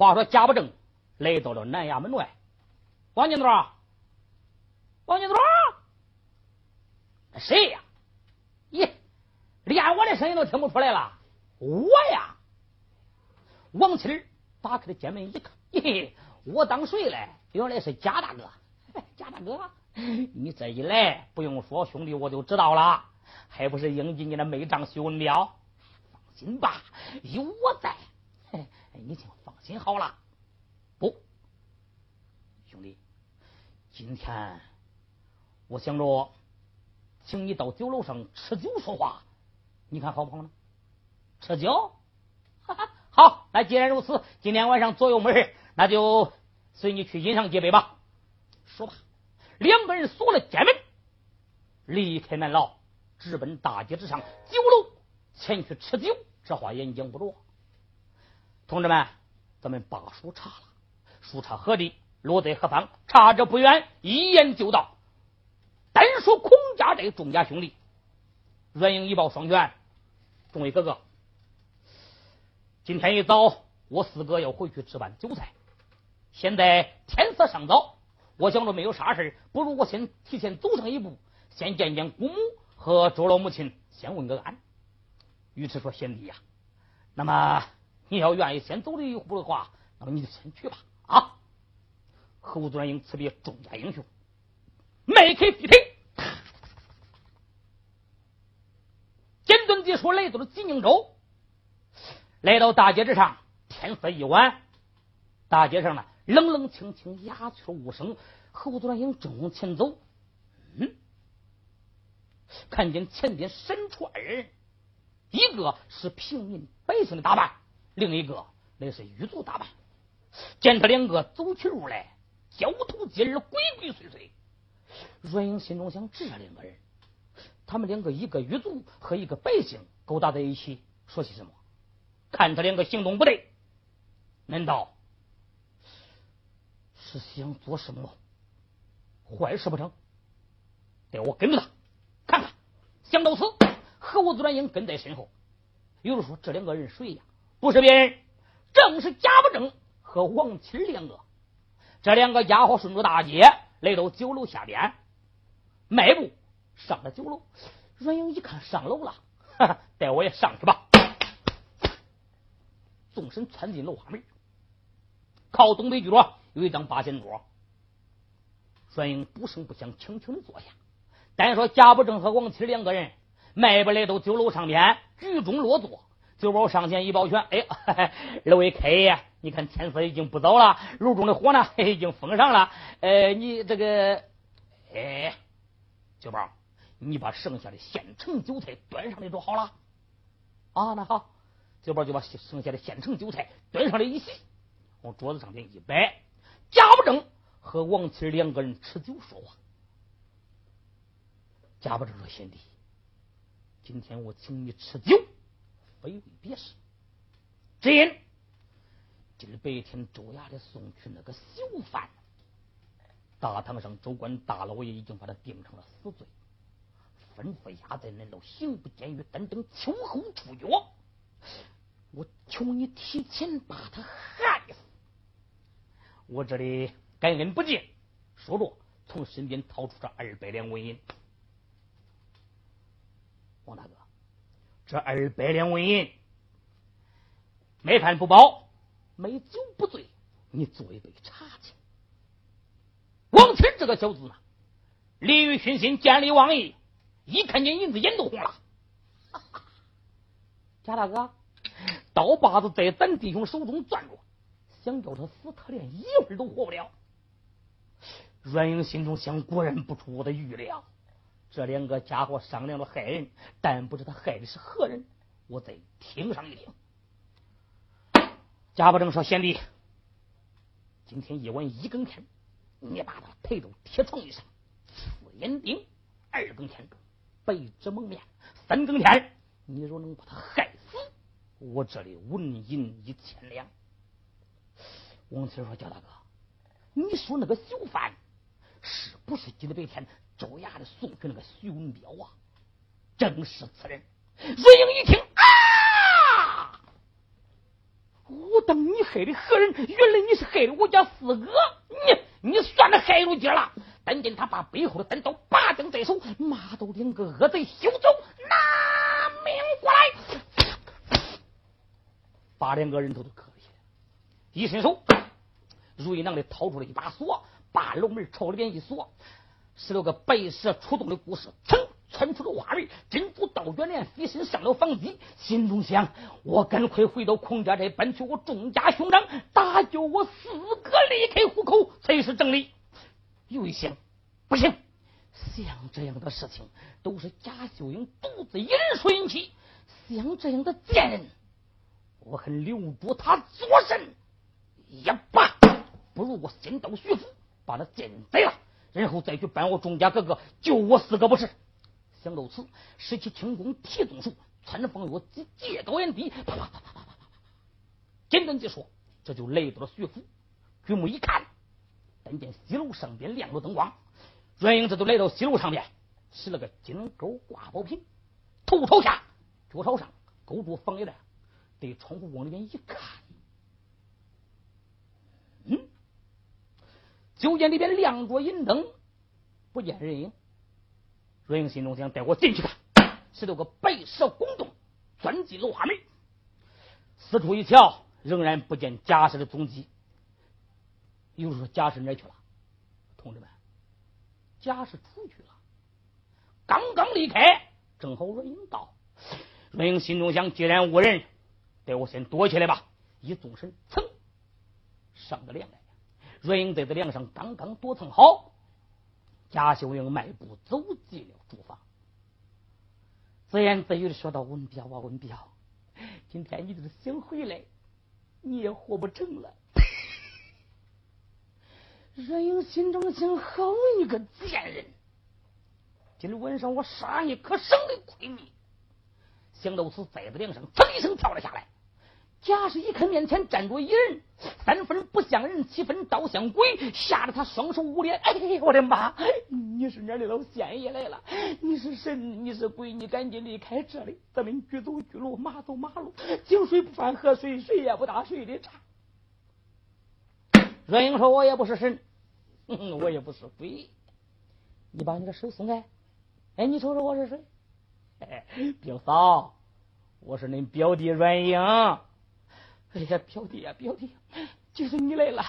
话说贾不正来到了南衙门外，王金多，王金多，谁呀？咦，连我的声音都听不出来了，我呀！王七打开了监门一看，嘿，我当谁嘞？原来是贾大哥，贾大哥，你这一来，不用说，兄弟我就知道了，还不是应进你的美丈徐文彪？放心吧，有我在，哎你请放心好了。不，兄弟，今天我想着请你到酒楼上吃酒说话，你看好不好呢？吃酒，哈哈。好，那既然如此，今天晚上左右门，那就随你去饮上几杯吧。说吧，两个人锁了监门，离开南牢，直奔大街之上酒楼前去吃酒。这话言讲不着，同志们，咱们把书查了，书查何地，落在何方？查着不远，一言就到。单说孔家这众家兄弟，阮英一抱双拳，众位哥哥。今天一早，我四哥要回去置办酒菜。现在天色尚早，我想着没有啥事不如我先提前走上一步，先见见姑母和周老母亲，先问个安。于是说：“贤弟呀，那么你要愿意先走这一步的话，那么你就先去吧。”啊！侯端英辞别众家英雄，迈开飞腿，简短结束，来到了济宁州。来到大街之上，天色已晚，大街上呢冷冷清清，鸦雀无声。侯端英正往前走，嗯，看见前边伸出二人，一个是平民百姓的打扮，另一个那是狱卒打扮。见他两个走起路来，交头接耳，鬼鬼祟祟。阮英心中想：这两个人，他们两个一个狱卒和一个百姓勾搭在一起，说些什么？看他两个行动不对，难道是想做什么坏事不成？得我跟着他看看。想到此，侯子英跟在身后。有人说：“这两个人谁呀？”不是别人，正是贾不正和王七两个。这两个家伙顺着大街来到酒楼下边，迈步上了酒楼。阮英一看上楼了，哈哈，带我也上去吧。纵身窜进楼花门，靠东北角有一张八仙桌。阮英不声不响，轻轻的坐下。单说贾不正和王七两个人迈步来到酒楼上边，居中落座。酒保上前一抱拳：“哎，二位开业，你看天色已经不早了，炉中的火呢已经封上了。呃，你这个，哎，酒保，你把剩下的现成酒菜端上来就好了。啊，那好。”酒保就把剩下的现成酒菜端上来一洗，往桌子上边一摆。贾不正和王七两个人吃酒说话。贾不正说：“贤弟，今天我请你吃酒，非为别事，只因今儿白天周衙的送去那个囚犯，大堂上州官大老爷已经把他定成了死罪，吩咐押在恁楼刑部监狱，等等秋后处决。”我求你提前把他害死！我这里感恩不尽。说着，从身边掏出这二百两纹银。王大哥，这二百两纹银，没饭不饱，没酒不醉，你做一杯茶去。王清这个小子呢，利欲熏心，见利忘义，一看见银子眼都红了。贾大哥。刀把子在咱弟兄手中攥着，想叫他死，他连一会儿都活不了。阮英心中想：果然不出我的预料，这两个家伙商量着害人，但不知他害的是何人。我再听上一听。贾不正说：“贤弟，今天夜晚一更天，你把他抬到铁床上，四眼钉；二更天，白纸蒙面；三更天，你若能把他害死。”我这里纹银一千两。王七说：“焦大哥，你说那个囚犯是不是今天白天周衙的送给那个徐文彪啊？正是此人。”瑞英一听啊，我当你害的何人？原来你是害了我家四哥，你你算了害入劲了。但见他把背后的单刀拔将在手，马都两个恶贼休走，拿命过来，把两个人头都磕了下来。一伸手，如意囊里掏出了一把锁，把楼门朝里边一锁，十六个白蛇出动的故事，噌。窜出了瓦门，珍珠倒卷帘，飞身上了房基，心中想：我赶快回到孔家寨，搬去我众家兄长，搭救我四哥离开虎口，才是正理。又一想，不行，像这样的事情都是贾秀英独自一人所引起，像这样的贱人，我恨留住他作甚？也罢，不如我先到徐府，把那贱人宰了，然后再去搬我钟家哥哥，救我四哥不是？想到此，使起轻功提纵术，穿风月借借高眼低，啪啪啪啪啪啪啪。简单解说，这就来到了徐府。举目一看，但见西楼上边亮着灯光。阮英这就来到西楼上边，使了个金钩挂宝瓶，头朝下，脚朝上，勾住房檐，对窗户往里面一看，嗯，就见里边亮着银灯，不见人影。若英心中想：带我进去看。十六个白蛇拱动，钻进楼花门，四处一瞧，仍然不见贾氏的踪迹。有人说：“贾氏哪去了？”同志们，贾氏出去了。刚刚离开，正好阮英到。若英心中想：既然无人，带我先躲起来吧。一纵身，噌，上个梁来。瑞英在这梁上刚刚躲藏好。贾秀英迈步走进了厨房，自言自语的说道：“文彪啊，文彪，今天你就是想回来，你也活不成了。”瑞英心中想：好一个贱人！今儿晚上我杀你可省得亏你。想到此，在子梁上噌一声跳了下来。贾氏一看面前站着一人，三分不像人，七分倒像鬼，吓得他双手捂脸。哎，我的妈！你是哪里老仙爷来了？你是神？你是鬼？你赶紧离开这里！咱们局走局路，马走马路，井水不犯河水，谁也不打谁的岔。阮英说：“我也不是神，我也不是鬼。你把你的手松开。哎，你瞅瞅我是谁？哎，表嫂，我是恁表弟阮英。”哎呀，表弟呀，表弟，就是你来了，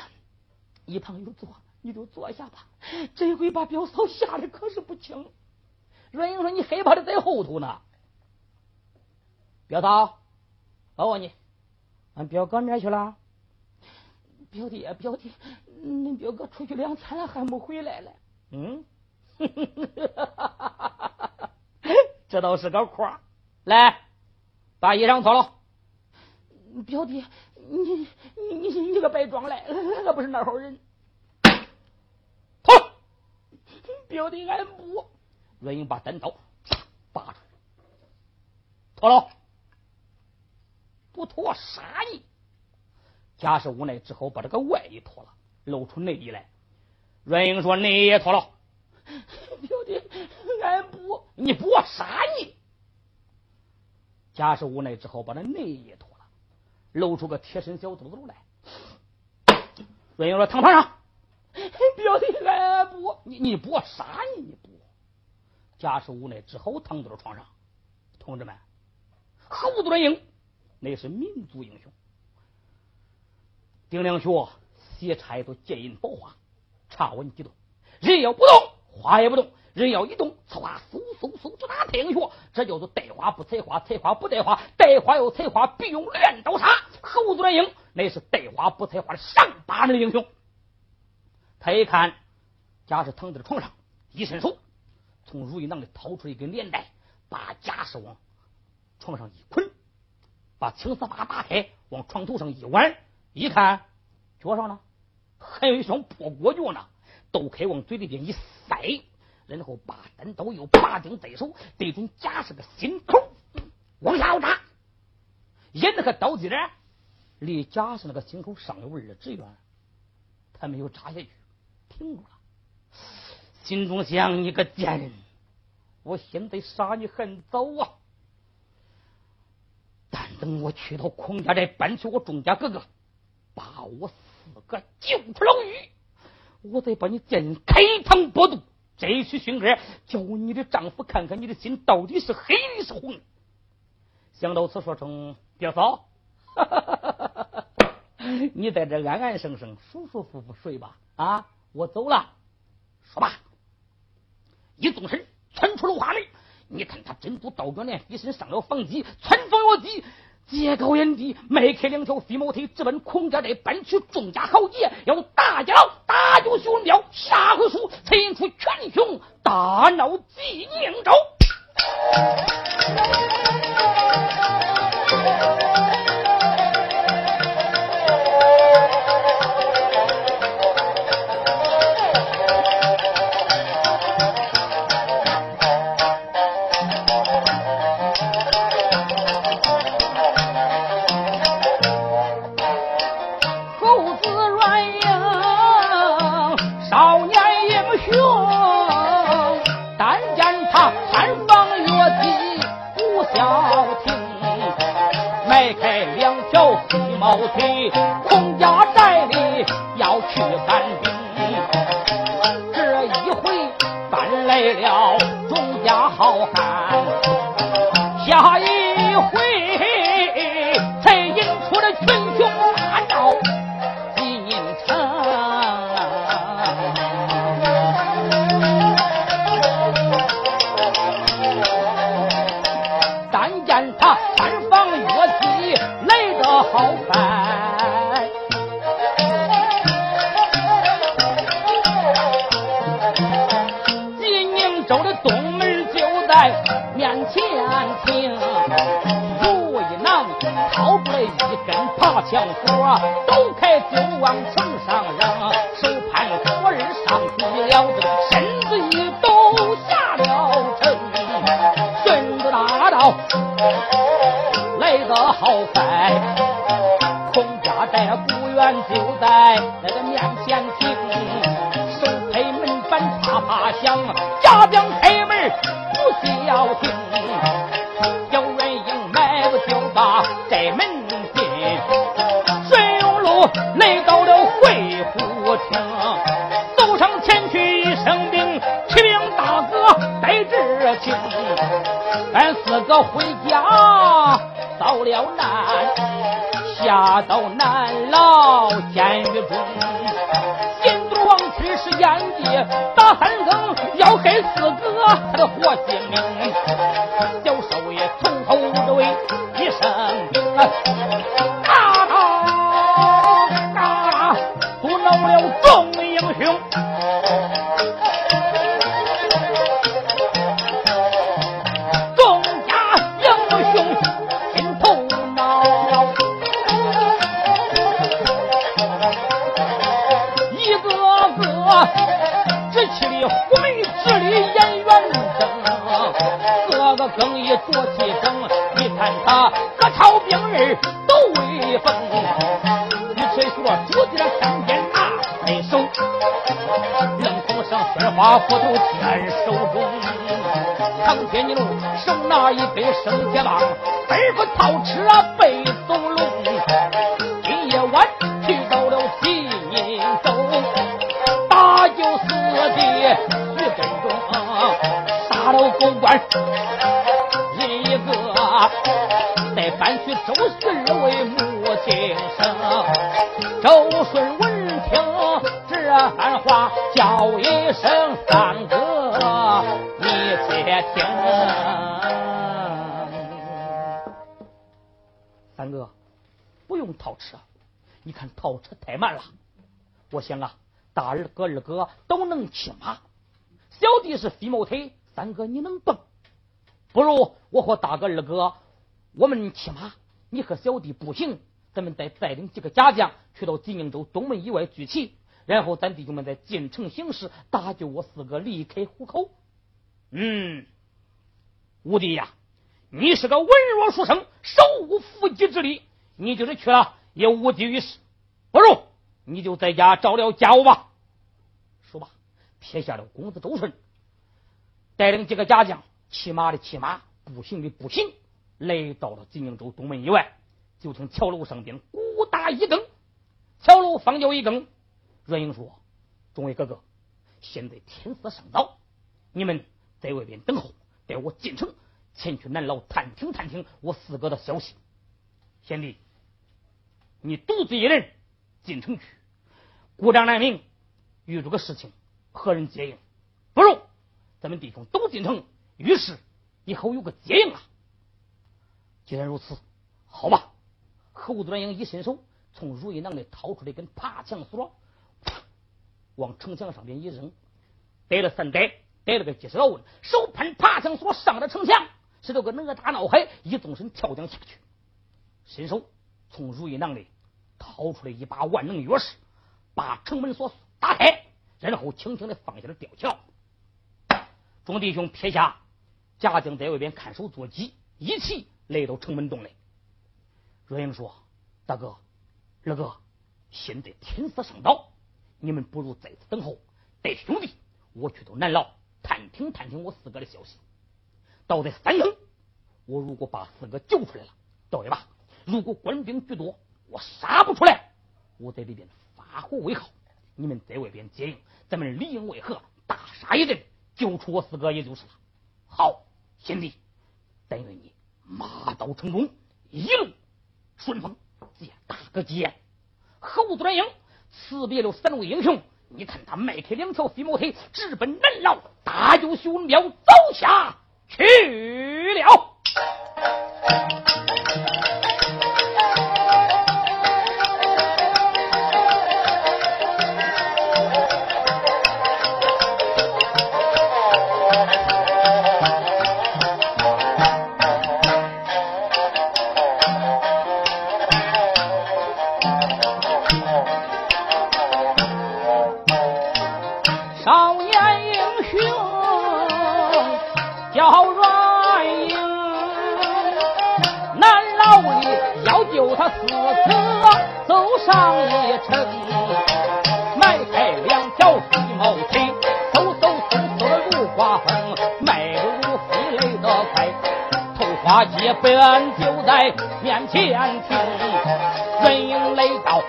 一旁有座，你就坐下吧。这回把表嫂吓得可是不轻。阮英说：“你害怕的在后头呢。”表嫂，我问你，俺表哥哪去了？表弟呀，表弟，恁表哥出去两天了，还没回来嘞。嗯，这倒是个夸。来，把衣裳脱了。表弟，你你你你个白装来，俺不是那号人。脱！表弟，俺不。阮英把单刀拔出来，脱了，不脱杀你。贾氏无奈，只好把这个外衣脱了，露出内衣来。阮英说：“内衣也脱了。”表弟，俺不，你不杀你。贾氏无奈，只好把那内衣脱。露出个贴身小肚子来，阮英说：“躺床上，表弟，俺不，你你不杀你，你不。”贾氏无奈，只好躺到了床上。同志们，侯子英那是民族英雄。丁良学斜插一朵剑印宝花，插稳几动，人要不动，花也不动；人要一动，此花嗖嗖嗖就打太阳穴。这叫做带花不采花，采花不带花，带花要采花必用镰刀杀。猴子乱英那是带花不采花的上八门英雄。他一看贾氏躺在床上，一伸手从如意囊里掏出一根连带，把贾氏往床上一捆，把青丝袜打开，往床头上一挽，一看脚上呢还有一双破裹脚呢，都可以往嘴里边一塞。然后把单刀又拔定在手，对准贾氏的心口往下扎，沿那个刀尖离贾氏那个心口尚有二指远，他没有扎下去，停住了。心中想：你个贱人，我现在杀你很早啊！但等我去到孔家寨，搬去我钟家哥哥，把我四个救出牢狱，我再把你剑开膛破肚，摘去凶恶，叫你的丈夫看看你的心到底是黑的是红。想到此，说声别嫂，你在这安安生生、舒舒服服睡吧。啊，我走了。说吧，一纵身窜出了花门。你看他真都道表连飞身上了房脊，窜风越脊，借高眼地，迈开两条飞毛腿，直奔孔家寨，搬去众家豪杰，要大家大救徐文彪。下回书才引出全雄大闹济宁州。要听。小软硬迈不就把寨门。来到了会虎厅，走上前去一声兵，启禀大哥带志清，俺四个回家遭了难，下到南牢监天津路手拿一杯生铁棒，不用套车，你看套车太慢了。我想啊，大二哥、二哥都能骑马，小弟是飞毛腿，三哥你能蹦，不如我和大哥、二哥我们骑马，你和小弟步行，咱们再带领几个家将去到济宁州东门以外聚齐。然后咱弟兄们再进城行事，搭救我四个离开虎口。嗯，五弟呀，你是个文弱书生，手无缚鸡之力，你就是去了也无济于事。不如你就在家照料家务吧。说罢，撇下了公子周顺，带领几个家将，骑马的骑马，步行的步行，来到了济宁州东门以外。就听桥楼上边鼓打一更。桥楼方就一更。阮英说：“众位哥哥，现在天色尚早，你们在外边等候，待我进城前去南牢探听探听我四哥的消息。贤弟，你独自一人进城去，孤掌难鸣，遇着个事情何人接应？不如咱们弟兄都进城，于是以后有个接应啊。既然如此，好吧。”侯端英一伸手，从如意囊里掏出了一根爬墙索，往城墙上边一扔，逮了三逮，逮了个鸡手问，手攀爬墙索上了城墙，使这个哪吒闹海一纵身跳江下去，伸手从如意囊里掏出来一把万能钥匙，把城门锁打开，然后轻轻的放下了吊桥。众弟兄撇下贾江在外边看守坐骑，一起来到城门洞内。阮英说：“大哥，二哥，现在天色尚早，你们不如在此等候，带兄弟我去到南牢探听探听我四哥的消息。到在三更，我如果把四哥救出来了，倒也罢；如果官兵居多，我杀不出来，我在里边发火为号，你们在外边接应，咱们里应外合，大杀一阵，救出我四哥也就是了。好，贤弟，但愿你马到成功，一路。”顺风接大个接，侯端英辞别了三位英雄，你看他迈开两条飞毛腿，直奔南牢大舅兄庙走下去了。城，迈开两条细毛腿，嗖嗖嗖嗖的如刮风，迈步飞来得快，头花街本就在面前停，人影来到。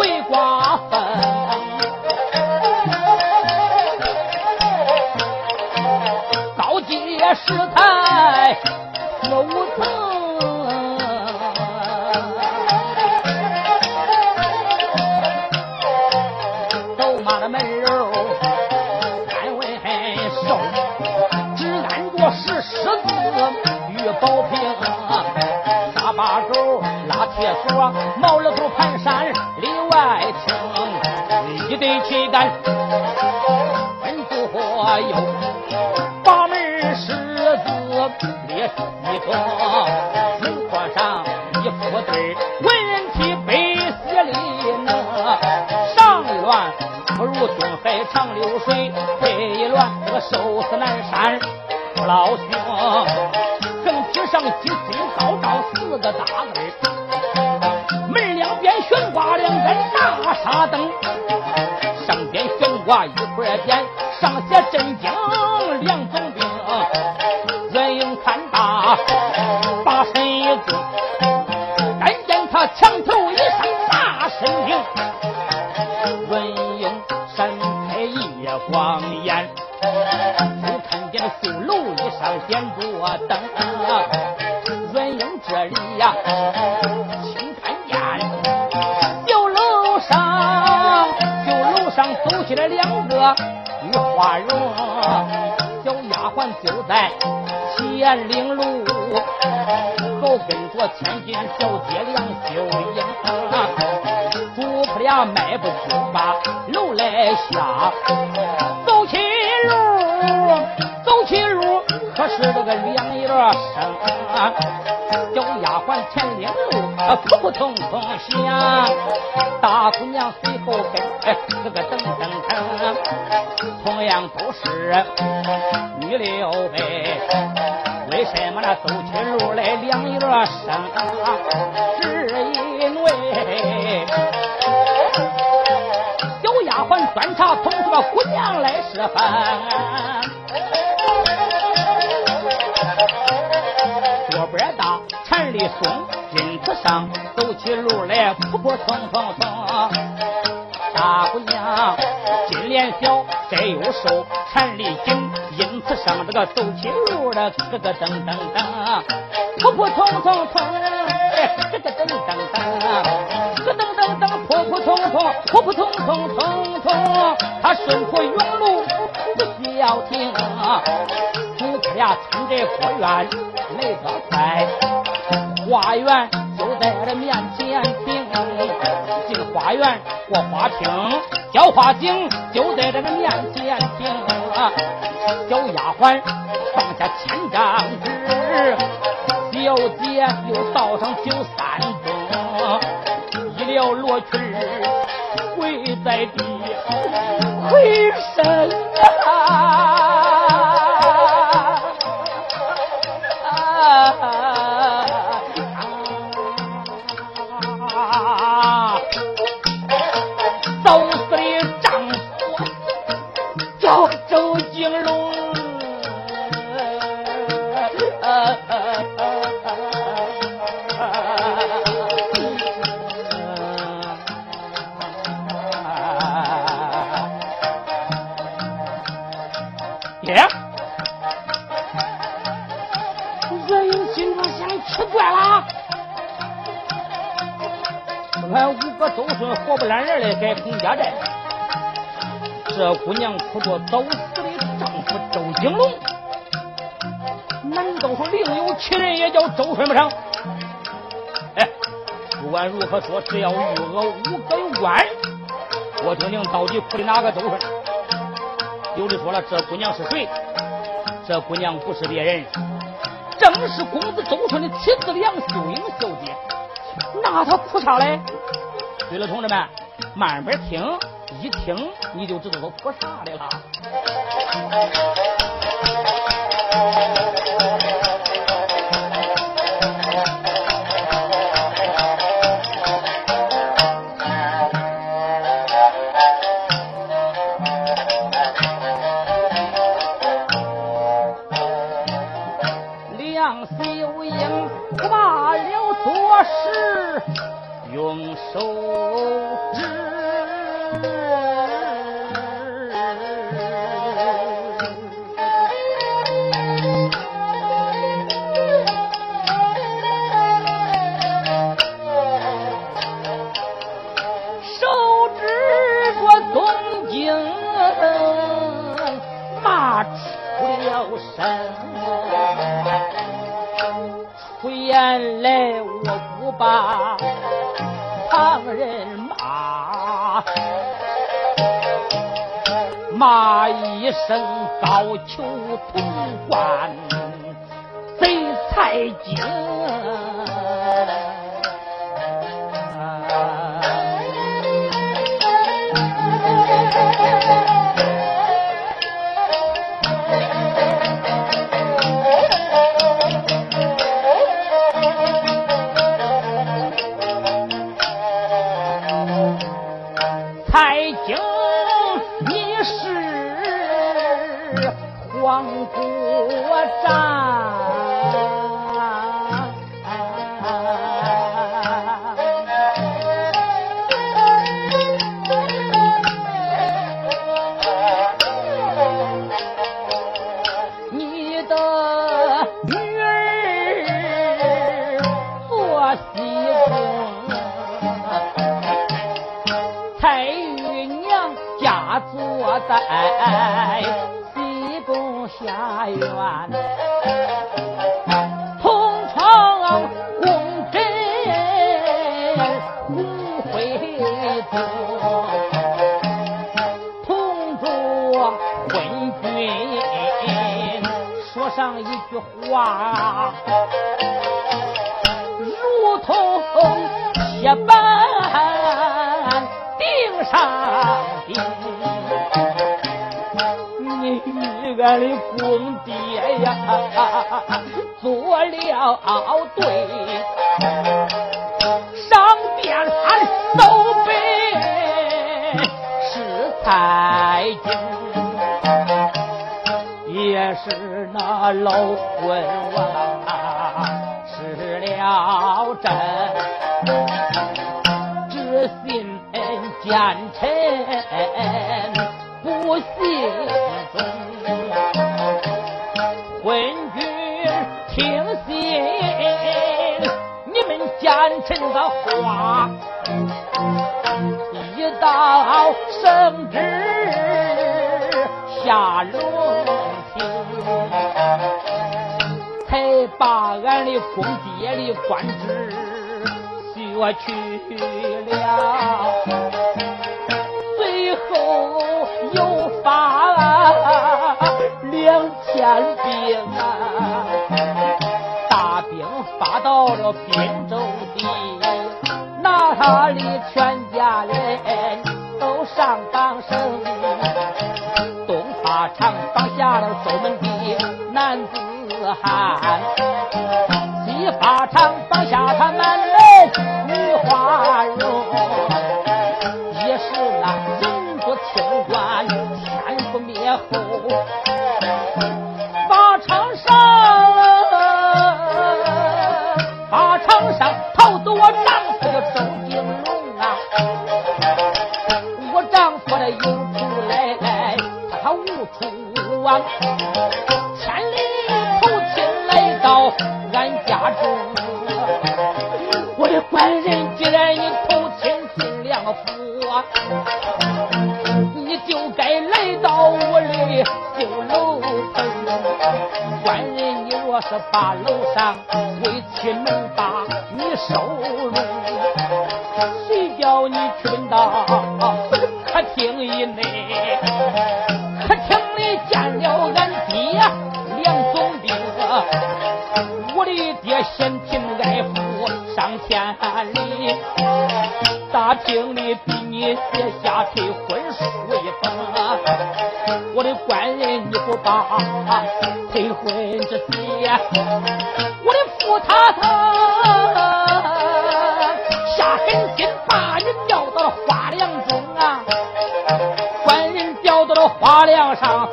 会瓜分。石台四五层，走马的门楼三位寿，只按着石狮子与宝瓶，大把手拉铁锁，听，一对鬟就在。前领路，后跟着千金小姐梁秀英，主仆俩迈步就把楼来下，走起路，走起路，是这个两眼生，小丫鬟前领路，扑扑通通响，大姑娘随后跟，哎，这个噔噔噔，同样都是女刘备。为什么那走起路来两眼生？只因为小丫鬟端茶捧水，姑娘来侍饭。边大，缠里松，因此上走起路来扑扑通通通。大姑娘金莲小，再又瘦，缠里紧。因此上这个走起路来咯咯噔噔噔，扑扑通通通，哎，咯咯噔噔噔，咯噔噔噔，扑扑通通，扑扑通通通通，他顺坡永路不需要停，夫妻俩冲着花园来得快，花园就在这面前停，进花园过花厅，浇花井就在这个面前停。小丫鬟放下千张纸，小姐又倒上酒三盅，一撩罗裙跪在地，回身啊！姑娘哭着早死的丈夫周景龙，难道说另有其人也叫周顺不成？哎，不管如何说，只要玉娥无个有关，我听听到底哭的哪个周顺？有的说了，这姑娘是谁？这姑娘不是别人，正是公子周顺的妻子梁秀英小姐。那她哭啥嘞？对了，同志们，慢慢听，一听你就知道我哭啥来了。一声高俅潼关贼才精。铁板顶上的你与俺的公爹呀做了对上边俺都背是太监也是那老昏王失了贞奸臣不幸昏君听信你们奸臣的话一道圣旨下龙庭才把俺的公爹的官职削去。千里投亲来到俺家中我的官人既然你投亲进梁府你就该来到我的修楼中官人你若是把楼上为亲能把你收容退婚之事，我的父他他下狠心把人吊到了花梁中啊，把人吊到了花梁上。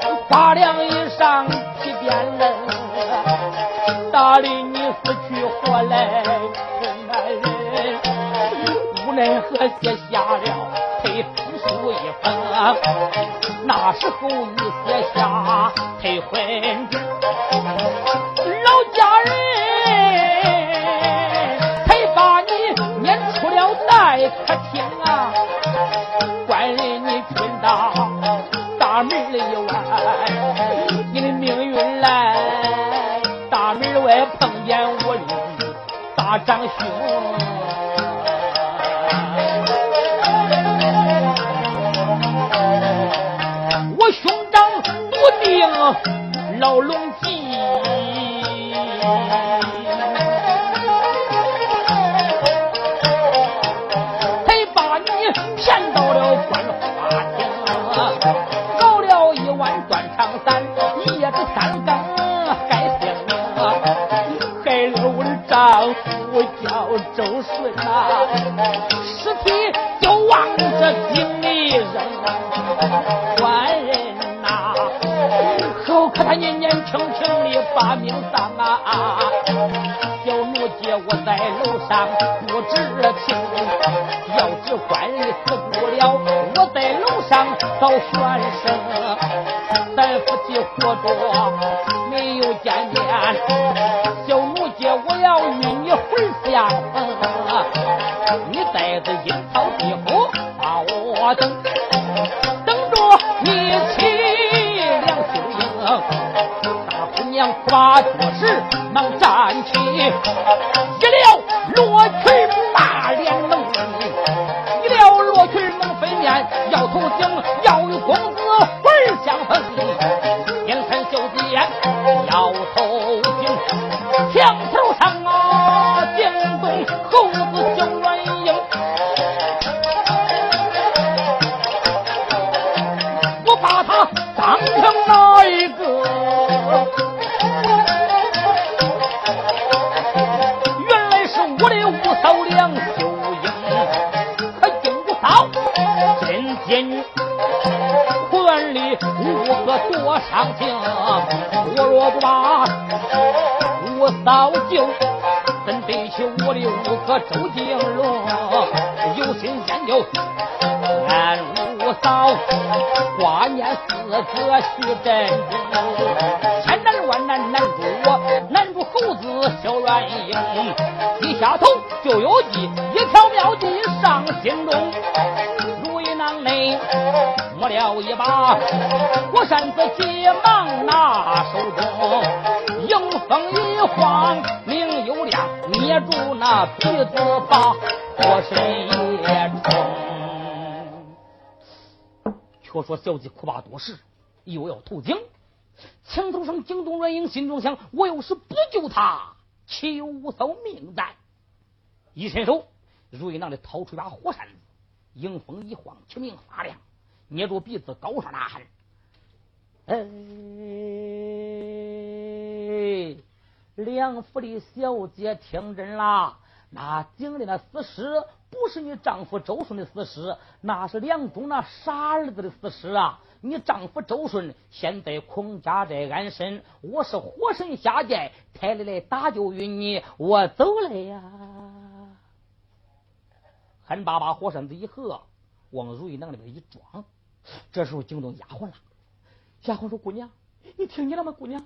老龙在路上不知情院里五个多伤情，我若不把五嫂救，怎对起我的五哥周金龙？有心先救俺五嫂，挂念四哥徐振，千难万难难住我，难住猴子小软硬，低下头就有计，一条妙计上心中。内摸了一把火扇子，急忙拿手中，迎风一晃，明又亮，捏住那鼻子把火神也冲。却说小鸡苦罢多时，又要投井，墙头上惊动软英，心中想：我要是不救他，岂有无嫂命在？一伸手，瑞囊里掏出一把火扇子。迎风一晃，清明发亮，捏住鼻子高声呐喊：“哎，梁府的小姐听真啦！那井里那死尸不是你丈夫周顺的死尸，那是梁中那傻儿子的死尸啊！你丈夫周顺现在孔家寨安身，我是火神下界，抬来来打救于你，我走了呀！”韩爸把火身子一合，往如意囊里边一装。这时候惊动丫鬟了。丫鬟说：“姑娘，你听见了吗？姑娘，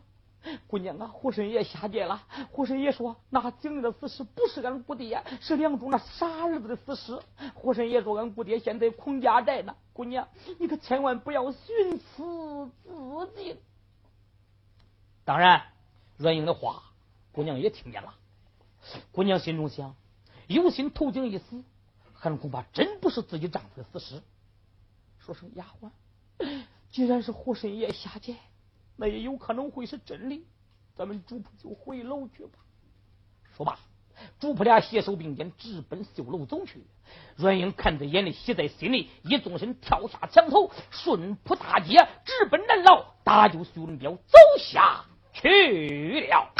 姑娘啊，火神爷下界了。火神爷说，那井里的死尸不是俺姑爹，是梁中那傻儿子的死尸。火神爷说，俺姑爹现在孔家寨呢。姑娘，你可千万不要寻死自尽。当然，阮英的话，姑娘也听见了。姑娘心中想：有心投井一死。”可能恐怕真不是自己丈夫的死尸。说声丫鬟，既然是火神爷下界，那也有可能会是真理。咱们主仆就回楼去吧。说罢，主仆俩携手并肩，直奔绣楼走去。阮英看在眼里，喜在心里，一纵身跳下墙头，顺铺大街，直奔南牢，搭救徐文彪走下去了。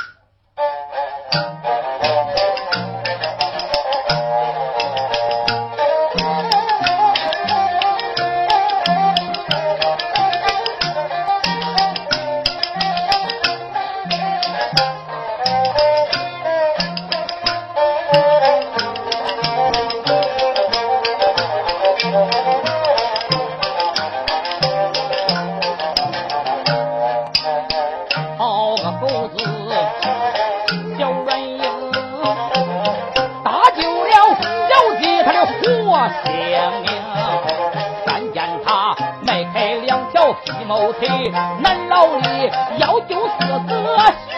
南牢里要救四子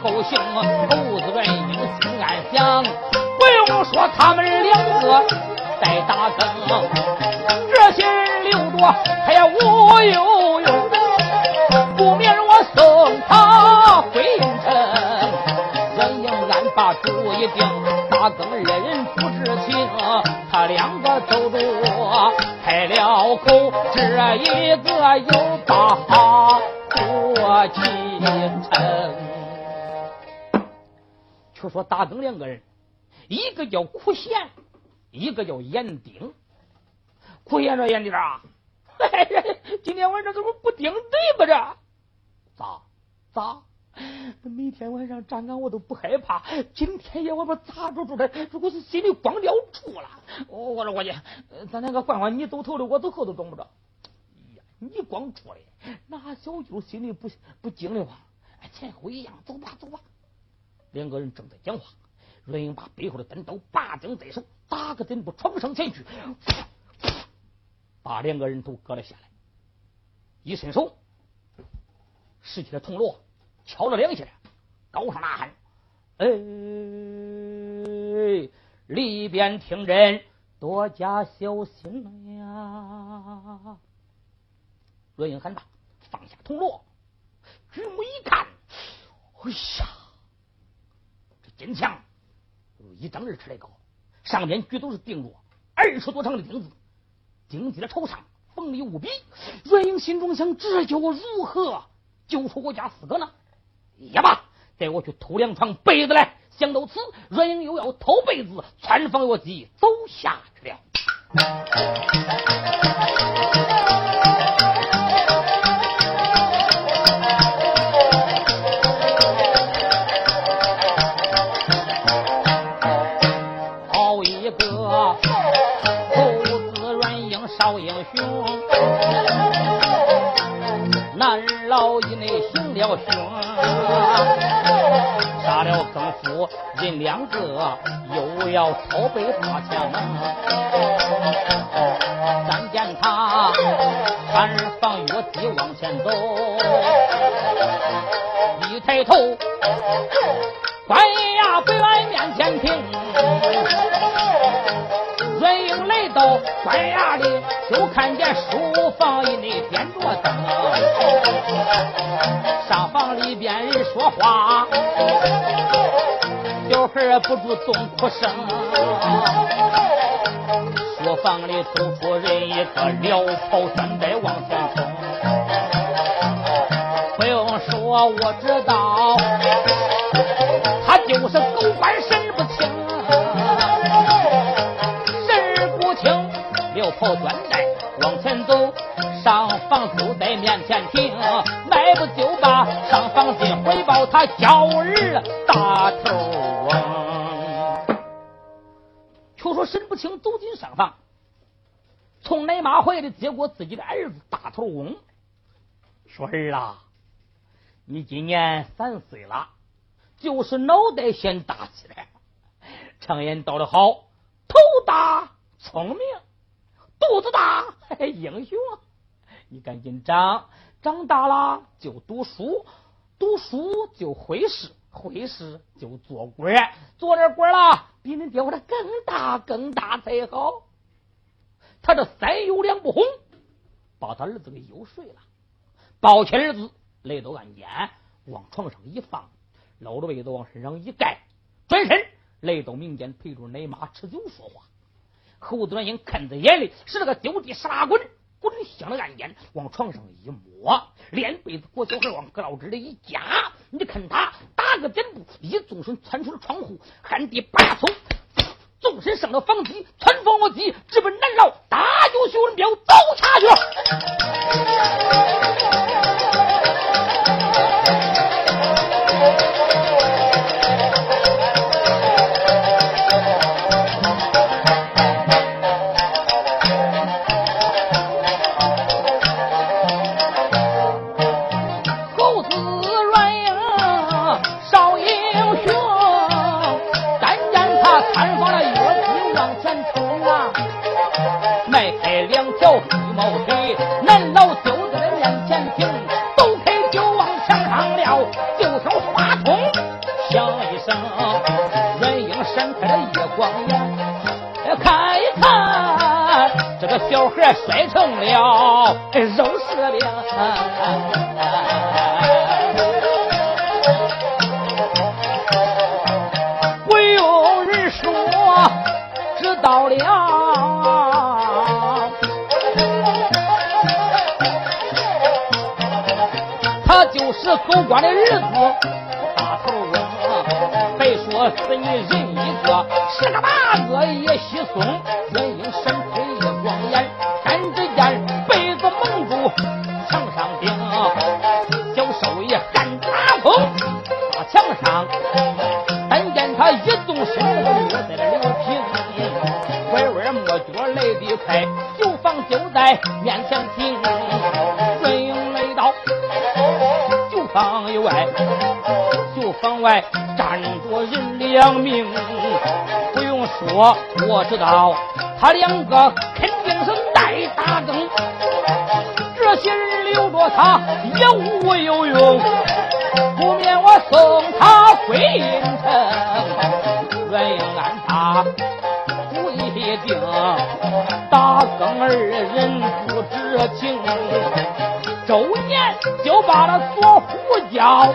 随后行。猴子阮英心暗想，不用说，他们两个在打更，这些人留着他也无有用，不免我送他回城。阮英暗把主意定，打更人不知情，他两个走着开了口，这一个又把。进城，却说大更两个人，一个叫苦贤，一个叫严丁。苦贤说：“严丁啊，今天晚上怎么不顶对吧？这咋咋？每天晚上站岗我都不害怕，今天夜我把咋着住的？如果是心里光撂住了，我说伙计，咱两个换换，你走头的，我走后头，中不着。你光出来，那小舅心里不不惊的话，前后一样，走吧走吧。两个人正在讲话，阮英把背后的单刀拔将在手，打个阵步闯上前去，把两个人都割了下来。一伸手，拾起了铜锣，敲了两下，高声呐喊：“哎，里边听人多加小心呀！”阮英喊道：“放下铜锣，举目一看，哎呀，金墙一丈二尺来高，上面举都是钉着二十多长的钉子，钉在了头上，锋利无比。阮英心中想：这叫我如何救出我家四个呢？也罢，带我去偷两床被子来。想到此，阮英又要偷被子，穿房越脊走下去了。了凶。杀了更夫人两个，又要偷背大枪。但见他穿房越地往前走，一抬头，关衙北外面前停。阮英来到关衙里，就看见书房里内点着灯，上房里边人说话。小孩不住动哭声，书房里走出人一个，撩袍穿戴往前冲。不用说，我知道，他就是狗官神不清，神不清，撩袍穿戴往前走，上房就在面前停，迈步就把上房进回报他小儿大头。就说沈不清走进上房，从奶妈怀里接过自己的儿子大头翁，说：“儿啊，你今年三岁了，就是脑袋先大起来。常言道的好，头大聪明，肚子大英雄。你赶紧长，长大了就读书，读书就会事。”会事就做官，做点官了，比恁爹我的更大更大才好。他这三有两不哄，把他儿子给又睡了，抱起儿子来到案间，往床上一放，搂着被子往身上一盖，转身来到民间陪着奶妈吃酒说话。侯子元英看在眼里，是那个丢地十八滚。滚响的暗箭往床上一摸，连被子裹小孩往胳肢里一夹，你看他打个箭步，一纵身窜出了窗户，旱地拔葱，纵身上了房脊，穿房过脊，直奔南牢，大酒修文彪走下去。摔成了肉色的，不用人说，知道了，他就是狗官的儿子大头翁，别说死你人一个，十个八个也稀松。门外站着人两名。不用说，我知道他两个肯定是带大更。这些人留着他也无有用，不免我送他归阴城。原因安他不一定。大更二人不知情，周年就把那左虎叫，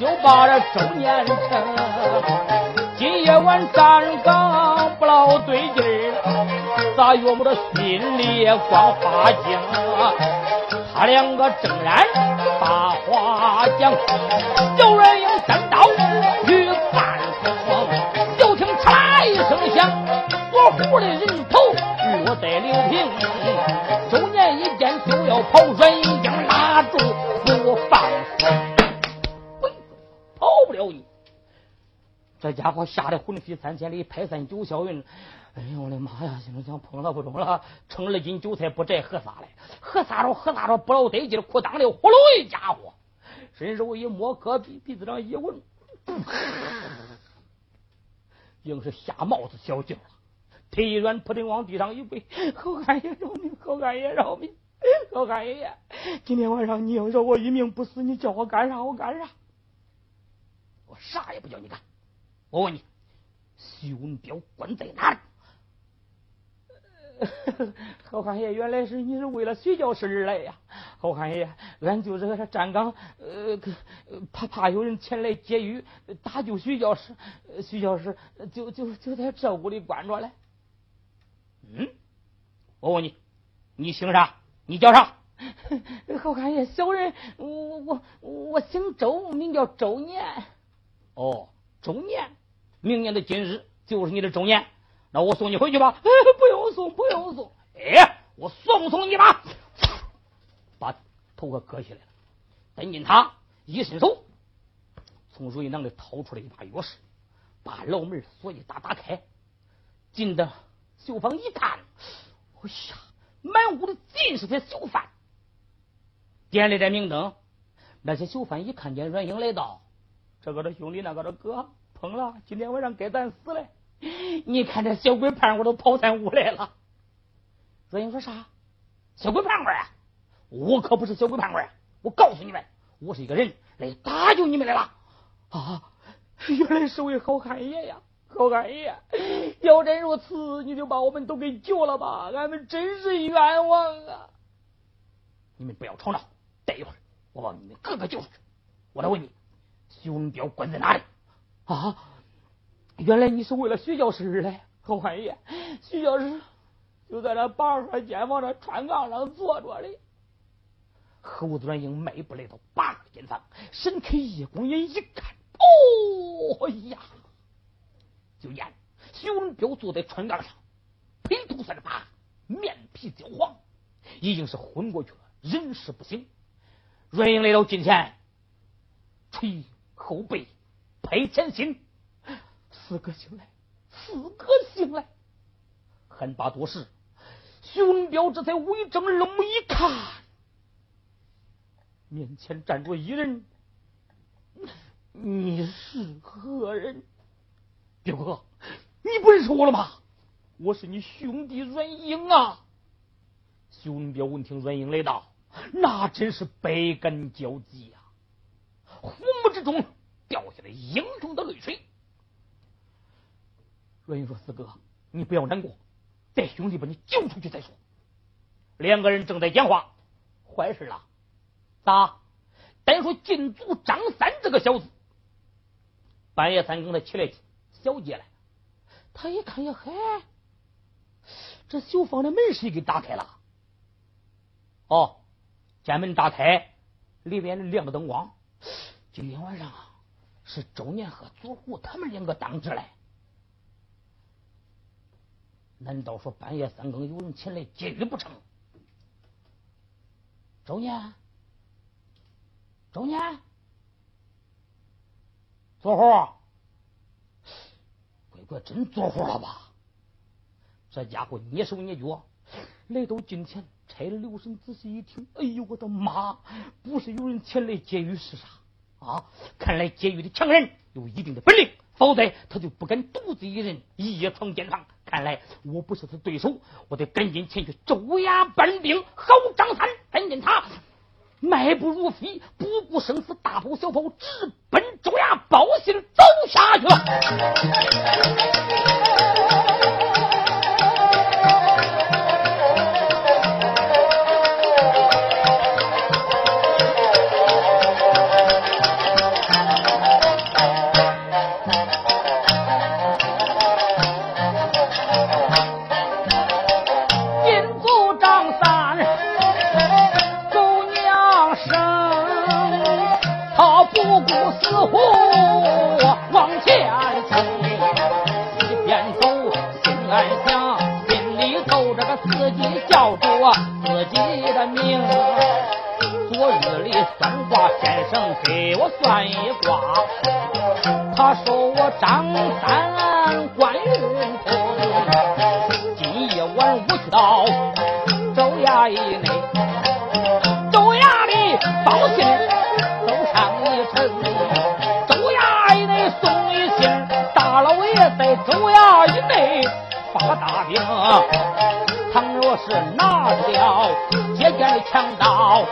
就把这周年称。今夜晚站岗不老对劲儿，咋约摸着心里光花精？他两个正然把话讲，有人用三刀去半锋，就听嚓啦一声响，我虎的人头落在刘平。了你。这家伙吓得魂飞三千里，排山九霄云。哎呦我的妈呀！心里想碰了不中了，称二斤韭菜不摘何撒嘞？何啥着何啥着不老得劲，裤裆里呼噜一家伙，伸手一摸胳鼻鼻子上一闻，硬是吓帽子小叫了，腿软扑腾往地上一跪，好汉爷饶命！好汉爷饶命！好汉爷，今天晚上你要饶我一命不死，你叫我干啥我干啥，啥也不叫你干。我问你，徐文彪关在哪里？好汉爷，原来是你是为了徐教师而来呀！好汉爷，俺就是个站岗，呃，怕怕有人前来劫狱打救徐教师，徐教师就就就在这屋里关着嘞。嗯，我问你，你姓啥？你叫啥？好汉爷，小人我我我姓周，名叫周年。哦，周年，明年的今日就是你的周年。那我送你回去吧，不用送，不用送。哎，我送送你吧，把头可割下来了。等进他一伸手，从如意囊里掏出来一把钥匙，把牢门锁一打打开。进的绣房一看，哎呀，满屋的尽是些囚犯。点了盏明灯，那些囚犯一看见阮英来到，这个的兄弟，那个的哥，碰了，今天晚上该咱死了。你看这小鬼胖我都跑咱屋来了。阮英说啥？小鬼胖官啊？我可不是小鬼胖官！我告诉你们，我是一个人来搭救你们来了。啊，原来是位好汉爷呀！好汉爷，要真如此，你就把我们都给救了吧！俺们真是冤枉啊！你们不要吵闹，待一会儿我把你们个个救出去。我来问你，徐文彪关在哪里？啊？原来你是为了徐教师而来，好汉爷，徐教师就在那八号间房那穿杠上坐着哩。侯端英迈步来到八二间房，伸开一公眼一看，哦哎呀！就见徐文彪坐在穿杠上，披头散发，面皮焦黄，已经是昏过去了，人事不省。阮英来到近前，吹后背，拍前心。四哥醒来，四哥醒来，还罢多时，熊文彪这才微睁了目一看，面前站着一人，你是何人？彪哥，你不认识我了吗？我是你兄弟阮英啊！熊文彪闻听阮英来到，那真是百感交集啊，之中掉下来英雄的泪水。若云说：“四哥，你不要难过，带兄弟把你救出去再说。”两个人正在讲话，坏事了！咋？单说禁足张三这个小子，半夜三更的起来小姐来，他一看呀，嗨，这囚房的门谁给打开了？哦，监门打开，里边亮着灯光。今天晚上啊是周年和左虎他们两个当值嘞。难道说半夜三更有人前来劫狱不成？周年，周年，左虎，乖乖真做活了吧？这家伙蹑手蹑脚来到近前，拆了留神，仔细一听，哎呦我的妈！不是有人前来劫狱是啥？啊，看来劫狱的强人有一定的本领。否则他就不敢独自一人夜闯监房。看来我不是他对手，我得赶紧前去周押搬兵。好，张三，赶紧他迈步如飞，不顾生死，大跑小跑，直奔周押报信走下去了。自己的命。昨日里算卦先生给我算一卦，他说我张三官运通，今夜晚我去到州衙以内，州衙里报信走上一程，州衙以内送一信，大老爷在州衙以内发大兵。倘若是拿了接见的强盗。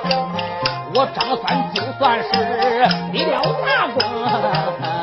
我张三就算是立了大功，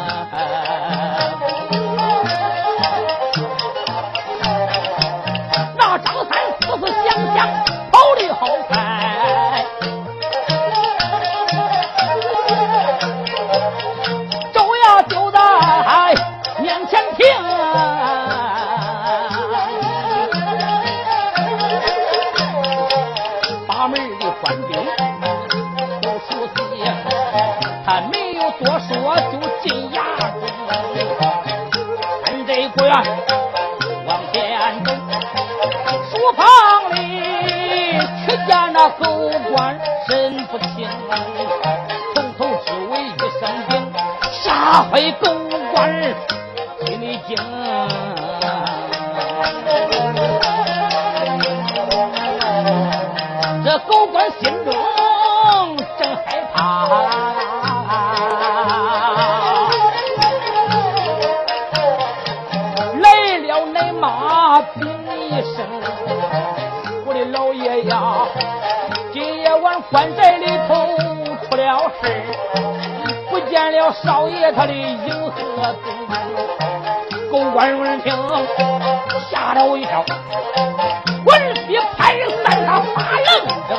吓坏少爷他的影和踪。狗官闻听，吓了我一跳，闻屁拍三他发愣怔。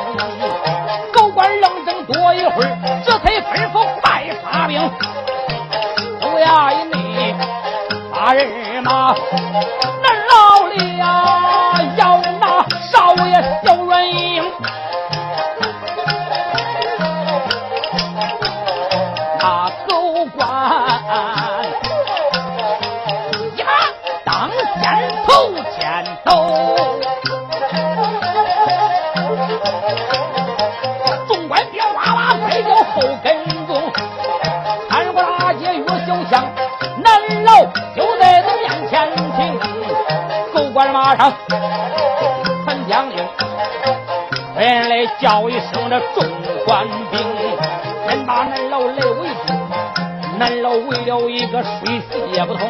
狗官愣怔多一会儿，这才吩咐快发兵，走衙以内把人。马一个水也不通，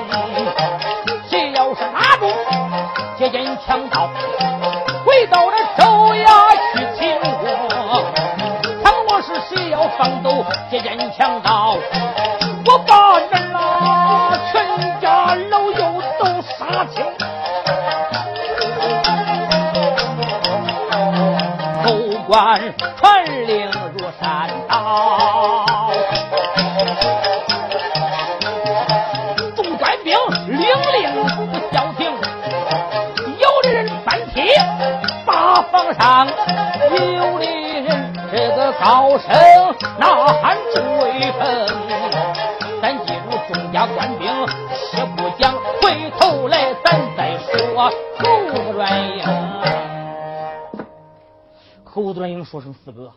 四哥，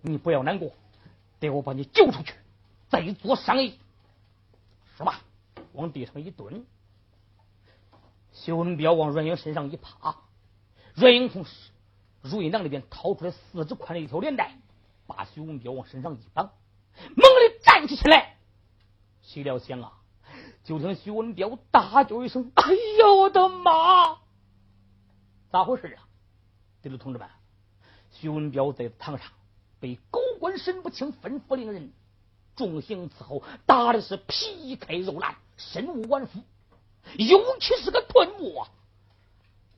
你不要难过，待我把你救出去，再做商议，是吧？”往地上一蹲，徐文彪往阮英身上一趴，阮英从如意囊里边掏出来四指宽的一条连带，把徐文彪往身上一绑，猛地站起起来。谁料想啊，就听徐文彪大叫一声：“哎呦我的妈！咋回事啊？”对了，同志们。徐文彪在堂上被狗官审不清，吩咐令人重刑伺候，打的是皮开肉烂，身无完肤，尤其是个臀部啊，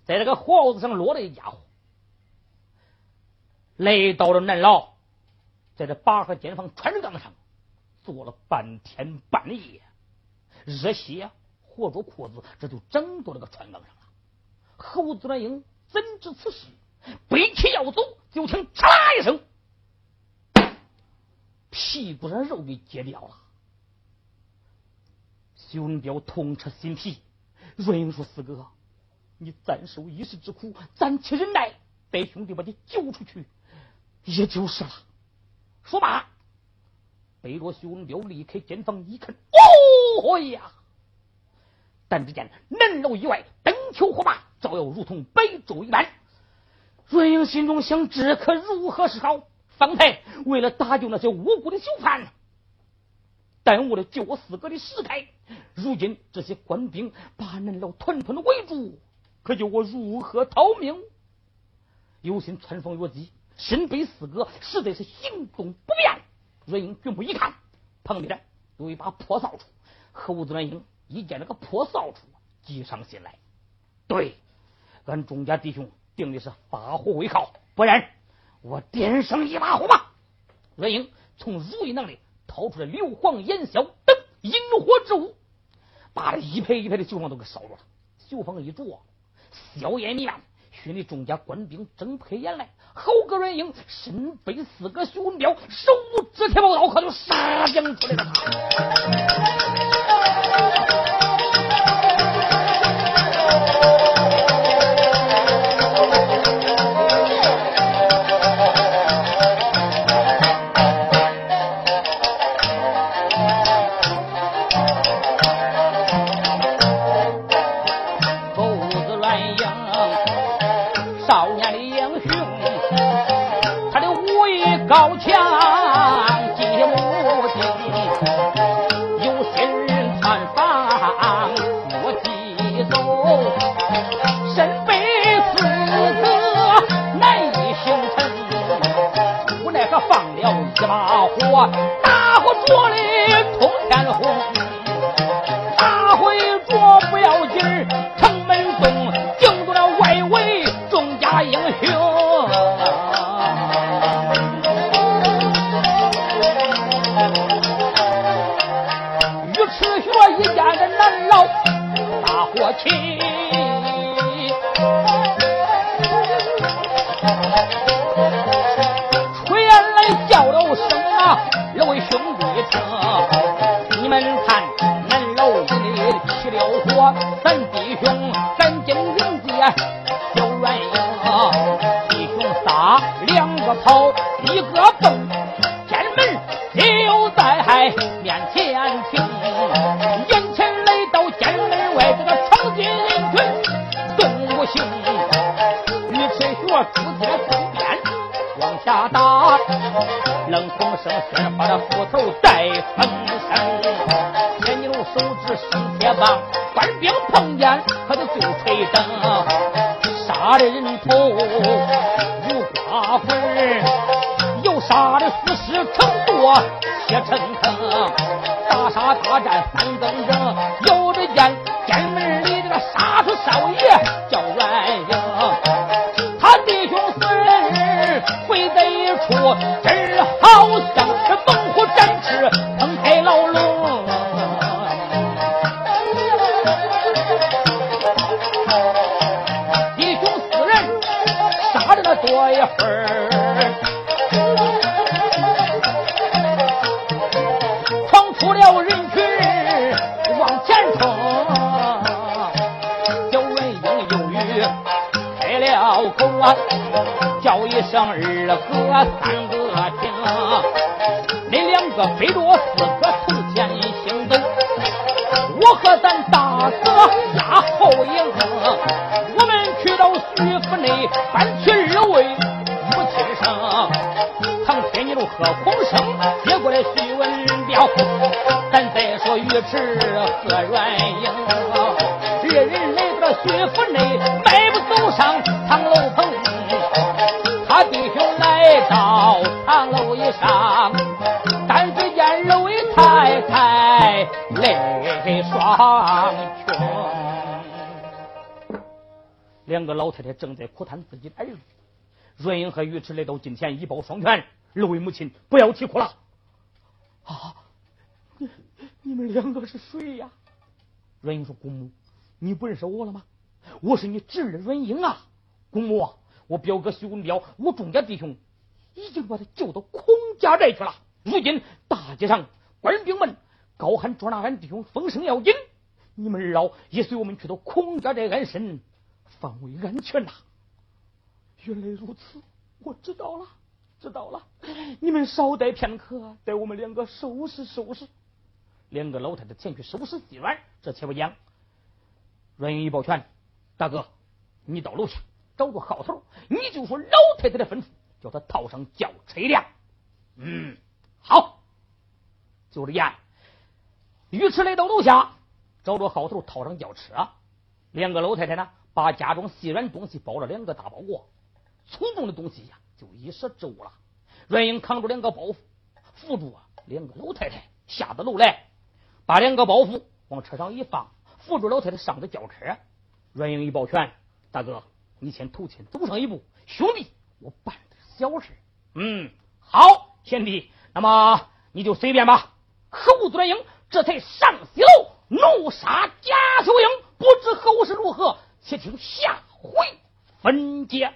在这个脖子上落了一家伙，来到了南牢，在这八合间房穿杠上坐了半天半夜，热血活着裤子，这就整到这个穿杠上了。侯子兰英怎知此事？背起要走，就听嚓一声，屁股上肉给揭掉了。徐文彪痛彻心脾，润英说：“四哥，你暂受一时之苦，暂且忍耐，待兄弟把你救出去，也就是了。”说罢，背着徐文彪离开监房一看，哦呀！但只见南楼以外灯球火把，照耀如同白昼一般。瑞英心中想：这可如何是好？方才为了搭救那些无辜的囚犯，耽误了救我四哥的时开。如今这些官兵把恁老团团围住，可叫我如何逃命？有心穿风越击，身背四哥，实在是行动不便。阮英举目一看，旁边有一把破扫帚。猴子阮英一见这个破扫帚，急上心来。对，俺钟家弟兄定的是发火为靠，不然。我点上一把火吧。阮英从如意囊里掏出了硫磺、烟硝等引火之物，把这一排一排的囚房都给烧着了。囚房一着，硝烟弥漫，熏得众家官兵睁不开眼来。好个阮英，身背四个徐文彪，手舞铁宝刀，可就杀将出来了。个跑，一个蹦。楼以上，但只见二位太太泪双琼，两个老太太正在哭叹自己的儿子。阮英和尉迟来到近前，一抱双拳：“二位母亲，不要啼哭了。”啊，你你们两个是谁呀？阮英说：“姑母，你不认识我了吗？我是你侄儿阮英啊，姑母，我表哥徐文彪，我钟家弟兄。”已经把他救到孔家寨去了。如今大街上官兵们高喊捉拿俺弟兄，风声要紧。你们二老也随我们去到孔家寨安身，方为安全呐。原来如此，我知道了。知道了，你们稍待片刻，待我们两个收拾收拾。两个老太太前去收拾细软，这且不讲。阮云一抱拳：“大哥，你到楼下找个好头，你就说老太太的吩咐，叫他套上轿车一辆。”嗯，好，就这样。于是来到楼下，找着好头，套上轿车。两个老太太呢，把家中细软东西包了两个大包裹，粗重的东西呀，就一时之物了。阮英扛着两个包袱，扶住两个老太太下的楼来，把两个包袱往车上一放，扶住老太太上的轿车。阮英一抱拳：“大哥，你先头前走上一步，兄弟，我办点小事。”嗯，好，贤弟，那么你就随便吧。侯子阮英这才上西楼，怒杀贾秀英。不知后事如何，且听下回分解。